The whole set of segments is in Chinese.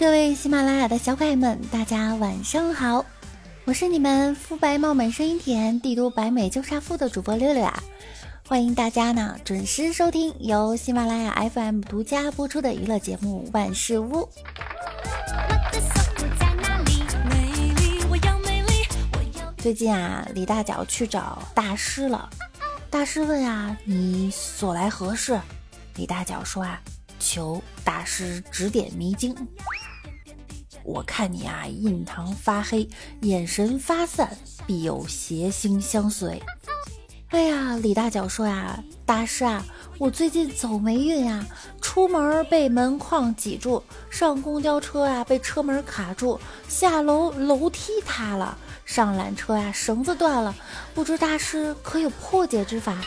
各位喜马拉雅的小可爱们，大家晚上好！我是你们肤白貌美、声音甜、帝都白美就差富的主播六六呀！欢迎大家呢准时收听由喜马拉雅 FM 独家播出的娱乐节目《万事屋》。最近啊，李大脚去找大师了。大师问啊：“你所来何事？”李大脚说啊：“求大师指点迷津。”我看你啊，印堂发黑，眼神发散，必有邪星相随。哎呀，李大脚说呀，大师啊，我最近走霉运呀，出门被门框挤住，上公交车啊被车门卡住，下楼楼梯塌了，上缆车呀绳子断了，不知大师可有破解之法？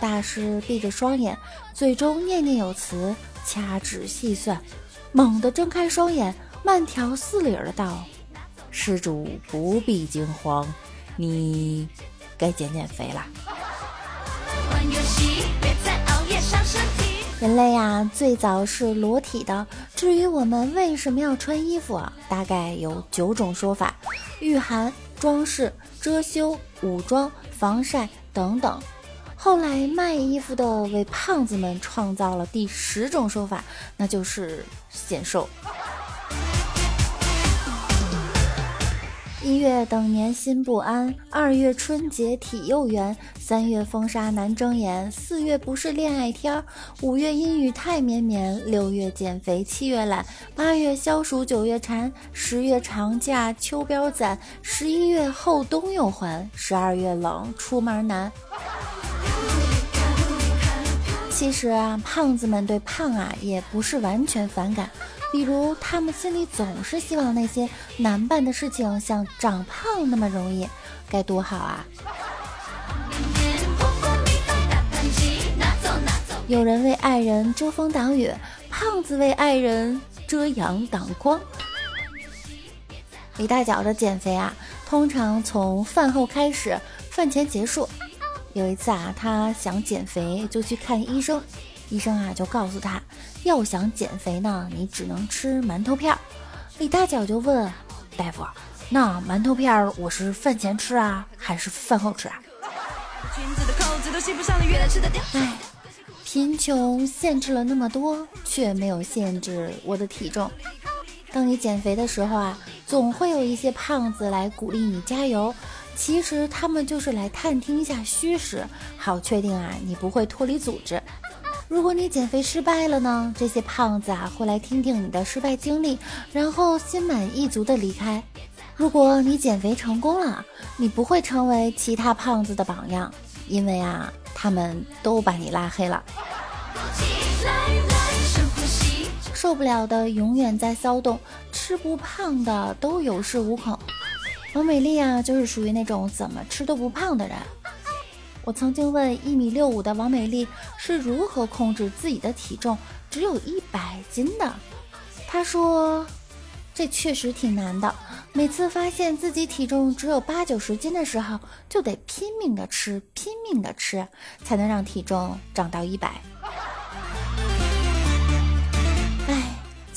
大师闭着双眼，嘴中念念有词，掐指细算。猛地睁开双眼，慢条斯理的道：“施主不必惊慌，你该减减肥啦。”人类呀，最早是裸体的。至于我们为什么要穿衣服啊，大概有九种说法：御寒、装饰、遮羞、武装、防晒等等。后来卖衣服的为胖子们创造了第十种说法，那就是显瘦。一月等年心不安，二月春节体又圆，三月风沙难睁眼，四月不是恋爱天儿，五月阴雨太绵绵，六月减肥，七月懒，八月消暑，九月馋，十月长假，秋膘攒，十一月后冬又还，十二月冷，出门难。其实啊，胖子们对胖啊也不是完全反感，比如他们心里总是希望那些难办的事情像长胖那么容易，该多好啊！有人为爱人遮风挡雨，胖子为爱人遮阳挡光。李大脚的减肥啊，通常从饭后开始，饭前结束。有一次啊，他想减肥，就去看医生。医生啊，就告诉他，要想减肥呢，你只能吃馒头片儿。李大脚就问大夫：“那馒头片儿我是饭前吃啊，还是饭后吃啊？”哎，贫穷限制了那么多，却没有限制我的体重。当你减肥的时候啊，总会有一些胖子来鼓励你加油。其实他们就是来探听一下虚实，好确定啊你不会脱离组织。如果你减肥失败了呢，这些胖子啊会来听听你的失败经历，然后心满意足的离开。如果你减肥成功了，你不会成为其他胖子的榜样，因为啊他们都把你拉黑了。受不了的永远在骚动，吃不胖的都有恃无恐。王美丽啊，就是属于那种怎么吃都不胖的人。我曾经问一米六五的王美丽是如何控制自己的体重只有一百斤的，她说这确实挺难的。每次发现自己体重只有八九十斤的时候，就得拼命的吃，拼命的吃，才能让体重长到一百。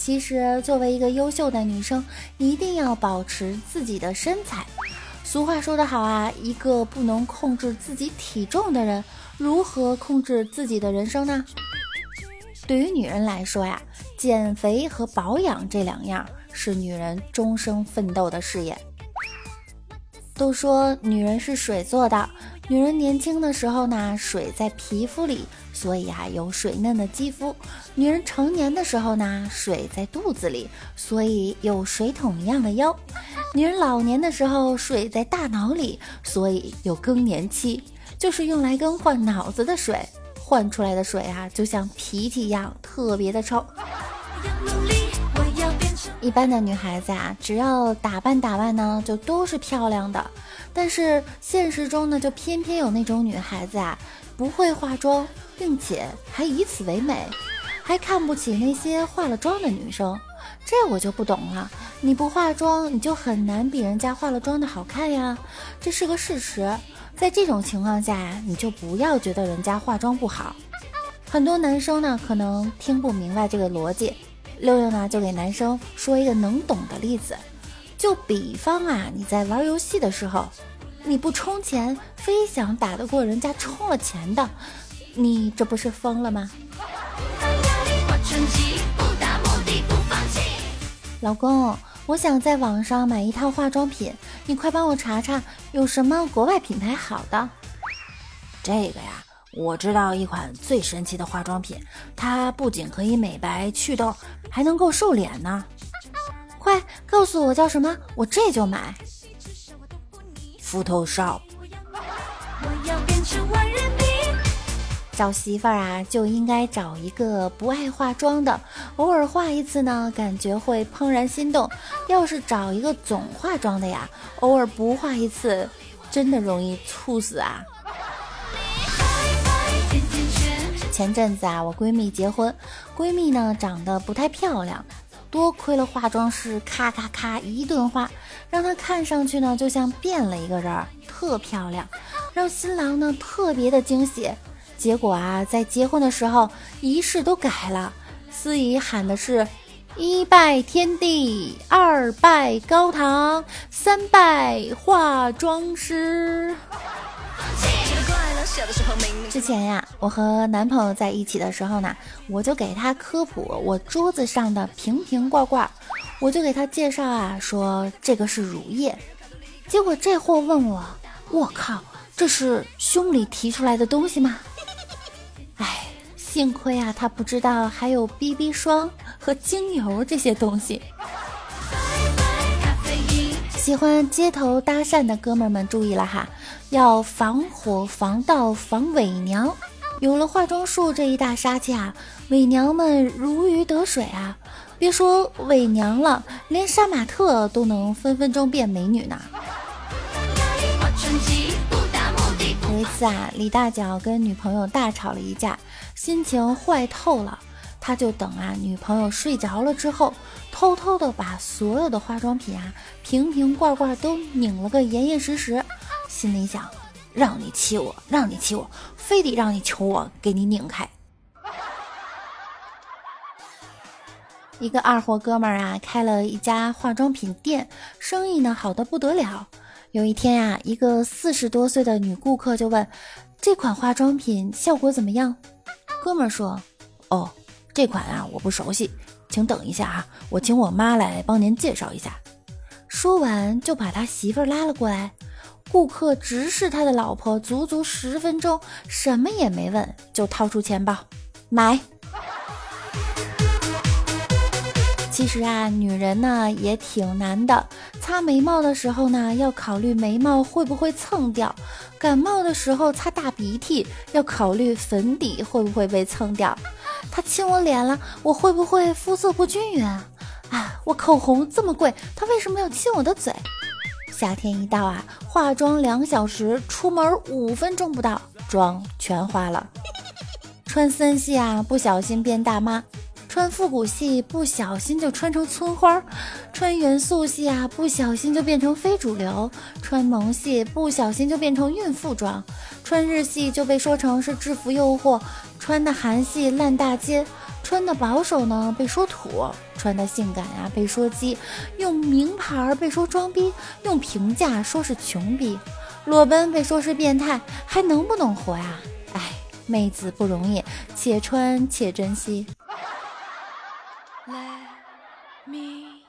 其实，作为一个优秀的女生，一定要保持自己的身材。俗话说得好啊，一个不能控制自己体重的人，如何控制自己的人生呢？对于女人来说呀，减肥和保养这两样是女人终生奋斗的事业。都说女人是水做的，女人年轻的时候呢，水在皮肤里。所以啊，有水嫩的肌肤。女人成年的时候呢，水在肚子里，所以有水桶一样的腰。女人老年的时候，水在大脑里，所以有更年期，就是用来更换脑子的水。换出来的水啊，就像脾气一样，特别的臭。一般的女孩子啊，只要打扮打扮呢，就都是漂亮的。但是现实中呢，就偏偏有那种女孩子啊，不会化妆。并且还以此为美，还看不起那些化了妆的女生，这我就不懂了。你不化妆，你就很难比人家化了妆的好看呀，这是个事实。在这种情况下，你就不要觉得人家化妆不好。很多男生呢，可能听不明白这个逻辑。六六呢就给男生说一个能懂的例子，就比方啊，你在玩游戏的时候，你不充钱，非想打得过人家充了钱的，你这不是疯了吗？老公，我想在网上买一套化妆品，你快帮我查查有什么国外品牌好的。这个呀。我知道一款最神奇的化妆品，它不仅可以美白祛痘，还能够瘦脸呢。快告诉我叫什么，我这就买。Photoshop。找媳妇儿啊，就应该找一个不爱化妆的，偶尔化一次呢，感觉会怦然心动。要是找一个总化妆的呀，偶尔不化一次，真的容易猝死啊。前阵子啊，我闺蜜结婚，闺蜜呢长得不太漂亮，多亏了化妆师咔咔咔一顿画，让她看上去呢就像变了一个人，特漂亮，让新郎呢特别的惊喜。结果啊，在结婚的时候仪式都改了，司仪喊的是一拜天地，二拜高堂，三拜化妆师。之前呀，我和男朋友在一起的时候呢，我就给他科普我桌子上的瓶瓶罐罐，我就给他介绍啊，说这个是乳液。结果这货问我，我靠，这是胸里提出来的东西吗？哎，幸亏啊，他不知道还有 BB 霜和精油这些东西。喜欢街头搭讪的哥们儿们注意了哈，要防火、防盗、防伪娘。有了化妆术这一大杀器啊，伪娘们如鱼得水啊！别说伪娘了，连杀马特都能分分钟变美女呢。有一次啊，李大脚跟女朋友大吵了一架，心情坏透了。他就等啊，女朋友睡着了之后，偷偷的把所有的化妆品啊、瓶瓶罐罐都拧了个严严实实，心里想：让你气我，让你气我，非得让你求我给你拧开。一个二货哥们儿啊，开了一家化妆品店，生意呢好的不得了。有一天啊，一个四十多岁的女顾客就问：“这款化妆品效果怎么样？”哥们儿说：“哦。”这款啊，我不熟悉，请等一下啊，我请我妈来帮您介绍一下。说完就把他媳妇儿拉了过来。顾客直视他的老婆足足十分钟，什么也没问，就掏出钱包买。其实啊，女人呢也挺难的。擦眉毛的时候呢，要考虑眉毛会不会蹭掉；感冒的时候擦大鼻涕，要考虑粉底会不会被蹭掉。他亲我脸了，我会不会肤色不均匀啊？啊，我口红这么贵，他为什么要亲我的嘴？夏天一到啊，化妆两小时，出门五分钟不到，妆全花了。穿森系啊，不小心变大妈；穿复古系，不小心就穿成村花；穿元素系啊，不小心就变成非主流；穿萌系，不小心就变成孕妇装；穿日系就被说成是制服诱惑。穿的韩系烂大街，穿的保守呢被说土，穿的性感呀被说鸡，用名牌被说装逼，用平价说是穷逼，裸奔被说是变态，还能不能活呀？哎，妹子不容易，且穿且珍惜。Let me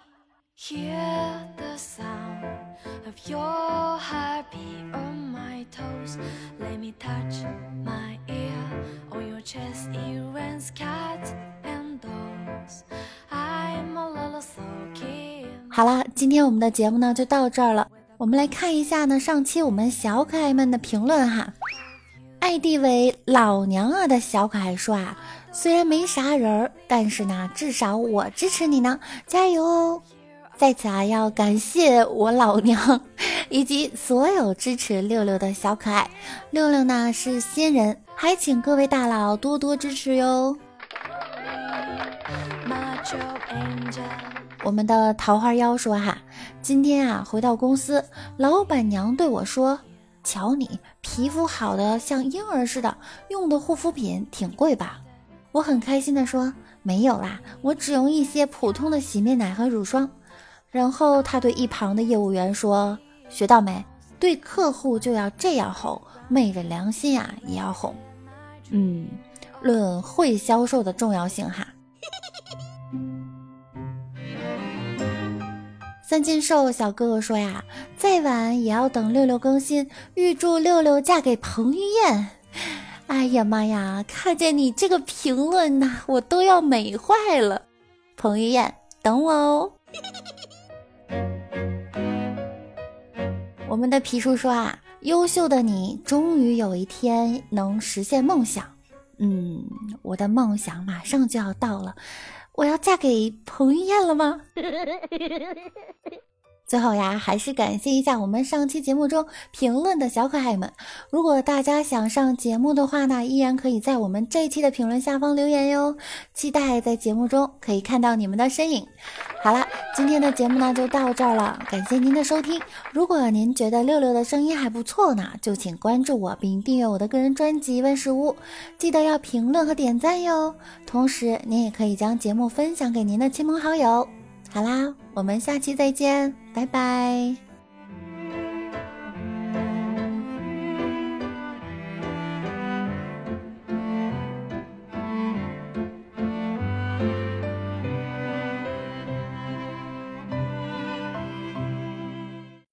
好啦，今天我们的节目呢就到这儿了。我们来看一下呢，上期我们小可爱们的评论哈。ID 为老娘啊的小可爱说啊，虽然没啥人儿，但是呢，至少我支持你呢，加油哦！在此啊，要感谢我老娘以及所有支持六六的小可爱。六六呢是新人，还请各位大佬多多支持哟。我们的桃花妖说哈，今天啊回到公司，老板娘对我说：“瞧你皮肤好的像婴儿似的，用的护肤品挺贵吧？”我很开心的说：“没有啦，我只用一些普通的洗面奶和乳霜。然后他对一旁的业务员说：“学到没？对客户就要这样哄，昧着良心啊也要哄。”嗯，论会销售的重要性哈。三金兽小哥哥说呀，再晚也要等六六更新，预祝六六嫁给彭于晏。哎呀妈呀，看见你这个评论呐，我都要美坏了。彭于晏，等我哦。我们的皮叔说啊，优秀的你终于有一天能实现梦想。嗯，我的梦想马上就要到了。我要嫁给彭于晏了吗？最后呀，还是感谢一下我们上期节目中评论的小可爱们。如果大家想上节目的话呢，依然可以在我们这一期的评论下方留言哟。期待在节目中可以看到你们的身影。好了，今天的节目呢就到这儿了，感谢您的收听。如果您觉得六六的声音还不错呢，就请关注我并订阅我的个人专辑万事屋，记得要评论和点赞哟。同时，您也可以将节目分享给您的亲朋好友。好啦，我们下期再见，拜拜。